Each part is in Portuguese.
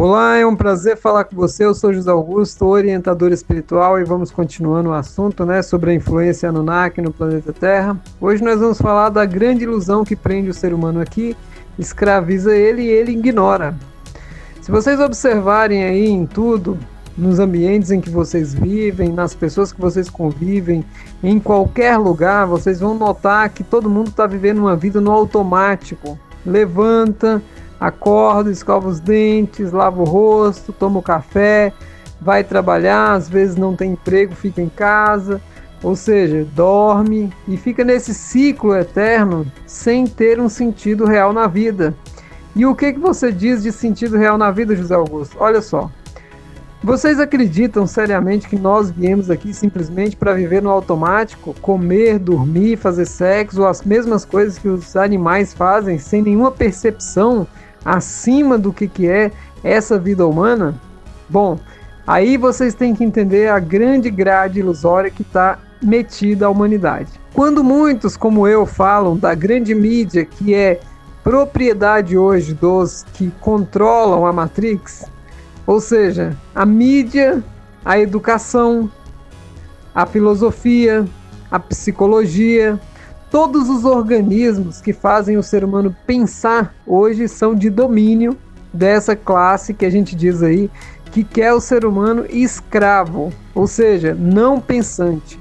Olá, é um prazer falar com você. Eu sou José Augusto, orientador espiritual, e vamos continuando o assunto né, sobre a influência Anunnaki no planeta Terra. Hoje nós vamos falar da grande ilusão que prende o ser humano aqui, escraviza ele e ele ignora. Se vocês observarem aí em tudo, nos ambientes em que vocês vivem, nas pessoas que vocês convivem, em qualquer lugar, vocês vão notar que todo mundo está vivendo uma vida no automático. Levanta, acorda, escova os dentes, lava o rosto, toma o café, vai trabalhar, às vezes não tem emprego, fica em casa, ou seja, dorme e fica nesse ciclo eterno sem ter um sentido real na vida. E o que, que você diz de sentido real na vida, José Augusto? Olha só. Vocês acreditam seriamente que nós viemos aqui simplesmente para viver no automático, comer, dormir, fazer sexo, ou as mesmas coisas que os animais fazem sem nenhuma percepção acima do que, que é essa vida humana? Bom, aí vocês têm que entender a grande grade ilusória que está metida à humanidade. Quando muitos, como eu, falam da grande mídia que é propriedade hoje dos que controlam a Matrix, ou seja, a mídia, a educação, a filosofia, a psicologia, Todos os organismos que fazem o ser humano pensar hoje são de domínio dessa classe que a gente diz aí que quer o ser humano escravo, ou seja, não pensante.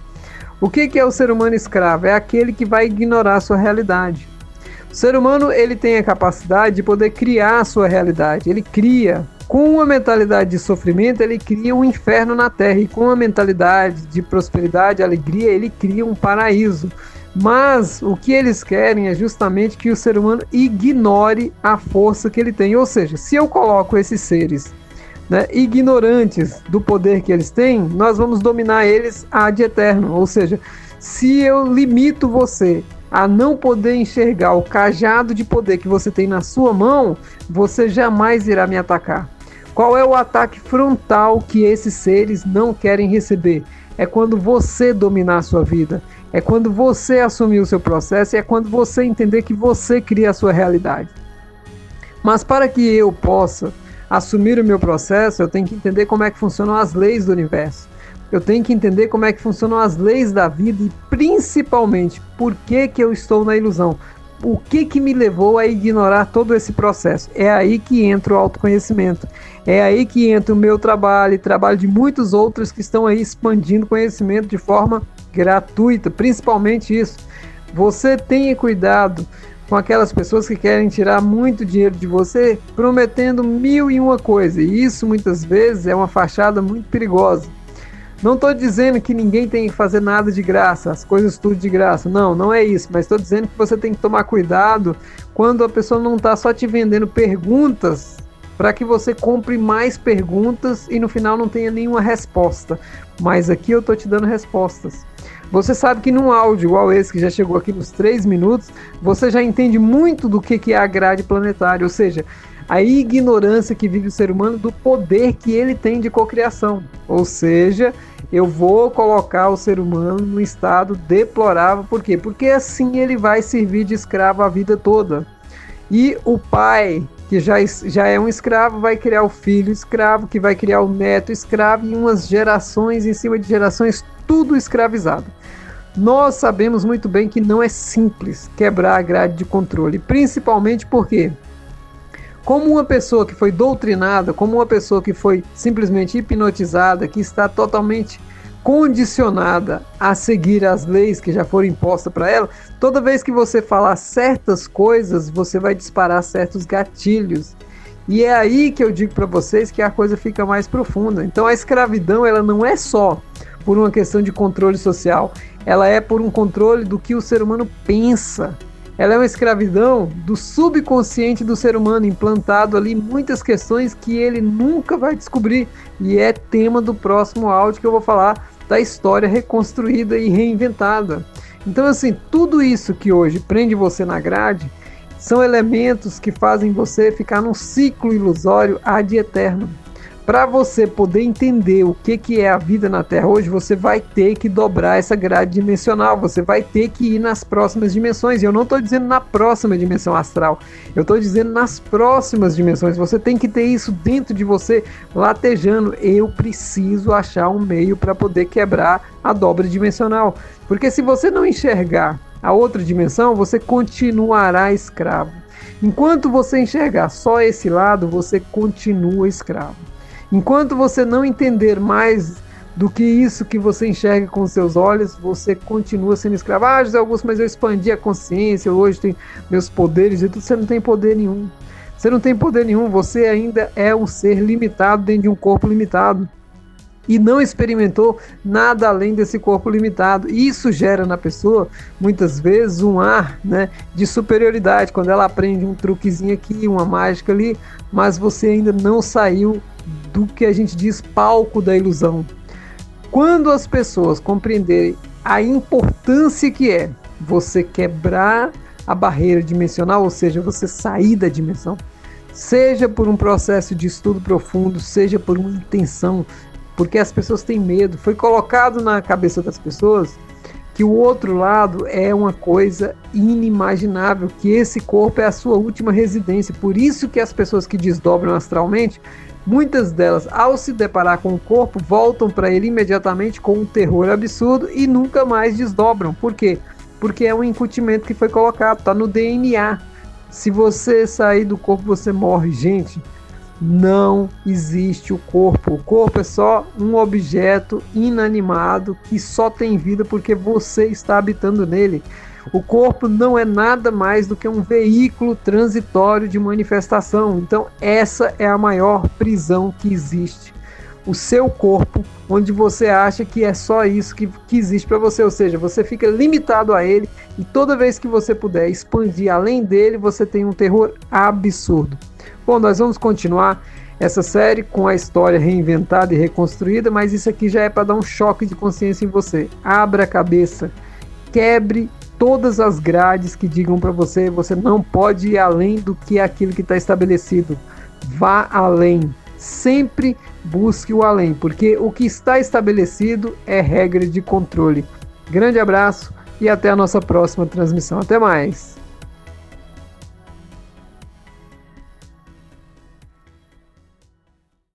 O que, é o ser humano escravo? É aquele que vai ignorar sua realidade. O ser humano ele tem a capacidade de poder criar a sua realidade. Ele cria. Com uma mentalidade de sofrimento, ele cria um inferno na terra. E com uma mentalidade de prosperidade, alegria, ele cria um paraíso. Mas o que eles querem é justamente que o ser humano ignore a força que ele tem. Ou seja, se eu coloco esses seres né, ignorantes do poder que eles têm, nós vamos dominar eles ad eterno. Ou seja, se eu limito você a não poder enxergar o cajado de poder que você tem na sua mão, você jamais irá me atacar. Qual é o ataque frontal que esses seres não querem receber? É quando você dominar a sua vida é quando você assumir o seu processo e é quando você entender que você cria a sua realidade. Mas para que eu possa assumir o meu processo, eu tenho que entender como é que funcionam as leis do universo. Eu tenho que entender como é que funcionam as leis da vida e principalmente por que, que eu estou na ilusão. O que, que me levou a ignorar todo esse processo? É aí que entra o autoconhecimento. É aí que entra o meu trabalho e trabalho de muitos outros que estão aí expandindo conhecimento de forma gratuita, principalmente isso. Você tenha cuidado com aquelas pessoas que querem tirar muito dinheiro de você, prometendo mil e uma coisa. E isso muitas vezes é uma fachada muito perigosa. Não estou dizendo que ninguém tem que fazer nada de graça, as coisas tudo de graça. Não, não é isso. Mas estou dizendo que você tem que tomar cuidado quando a pessoa não está só te vendendo perguntas para que você compre mais perguntas e no final não tenha nenhuma resposta. Mas aqui eu estou te dando respostas. Você sabe que num áudio igual esse, que já chegou aqui nos 3 minutos, você já entende muito do que, que é a grade planetária, ou seja, a ignorância que vive o ser humano do poder que ele tem de cocriação. Ou seja, eu vou colocar o ser humano no estado deplorável, por quê? Porque assim ele vai servir de escravo a vida toda. E o pai, que já, já é um escravo, vai criar o filho escravo, que vai criar o neto escravo, e umas gerações em cima de gerações, tudo escravizado. Nós sabemos muito bem que não é simples quebrar a grade de controle, principalmente porque, como uma pessoa que foi doutrinada, como uma pessoa que foi simplesmente hipnotizada, que está totalmente condicionada a seguir as leis que já foram impostas para ela, toda vez que você falar certas coisas, você vai disparar certos gatilhos. E é aí que eu digo para vocês que a coisa fica mais profunda. Então a escravidão ela não é só por uma questão de controle social, ela é por um controle do que o ser humano pensa. Ela é uma escravidão do subconsciente do ser humano, implantado ali muitas questões que ele nunca vai descobrir. E é tema do próximo áudio que eu vou falar da história reconstruída e reinventada. Então, assim, tudo isso que hoje prende você na grade são elementos que fazem você ficar num ciclo ilusório ad eterno. Para você poder entender o que, que é a vida na Terra hoje, você vai ter que dobrar essa grade dimensional, você vai ter que ir nas próximas dimensões. E eu não estou dizendo na próxima dimensão astral, eu estou dizendo nas próximas dimensões. Você tem que ter isso dentro de você, latejando. Eu preciso achar um meio para poder quebrar a dobra dimensional. Porque se você não enxergar a outra dimensão, você continuará escravo. Enquanto você enxergar só esse lado, você continua escravo. Enquanto você não entender mais do que isso que você enxerga com seus olhos, você continua sendo escravo. Ah, José Augusto, mas eu expandi a consciência, hoje tenho meus poderes e tudo. Você não tem poder nenhum. Você não tem poder nenhum, você ainda é um ser limitado dentro de um corpo limitado. E não experimentou nada além desse corpo limitado. Isso gera na pessoa, muitas vezes, um ar né, de superioridade. Quando ela aprende um truquezinho aqui, uma mágica ali, mas você ainda não saiu do que a gente diz palco da ilusão. Quando as pessoas compreenderem a importância que é você quebrar a barreira dimensional, ou seja, você sair da dimensão, seja por um processo de estudo profundo, seja por uma intenção, porque as pessoas têm medo. Foi colocado na cabeça das pessoas que o outro lado é uma coisa inimaginável, que esse corpo é a sua última residência. Por isso que as pessoas que desdobram astralmente Muitas delas, ao se deparar com o corpo, voltam para ele imediatamente com um terror absurdo e nunca mais desdobram. Por quê? Porque é um incutimento que foi colocado, está no DNA. Se você sair do corpo, você morre. Gente, não existe o corpo. O corpo é só um objeto inanimado que só tem vida porque você está habitando nele. O corpo não é nada mais do que um veículo transitório de manifestação. Então, essa é a maior prisão que existe. O seu corpo, onde você acha que é só isso que, que existe para você, ou seja, você fica limitado a ele e toda vez que você puder expandir além dele, você tem um terror absurdo. Bom, nós vamos continuar essa série com a história reinventada e reconstruída, mas isso aqui já é para dar um choque de consciência em você. Abra a cabeça, quebre todas as grades que digam para você você não pode ir além do que aquilo que está estabelecido. Vá além. Sempre busque o além, porque o que está estabelecido é regra de controle. Grande abraço e até a nossa próxima transmissão. Até mais.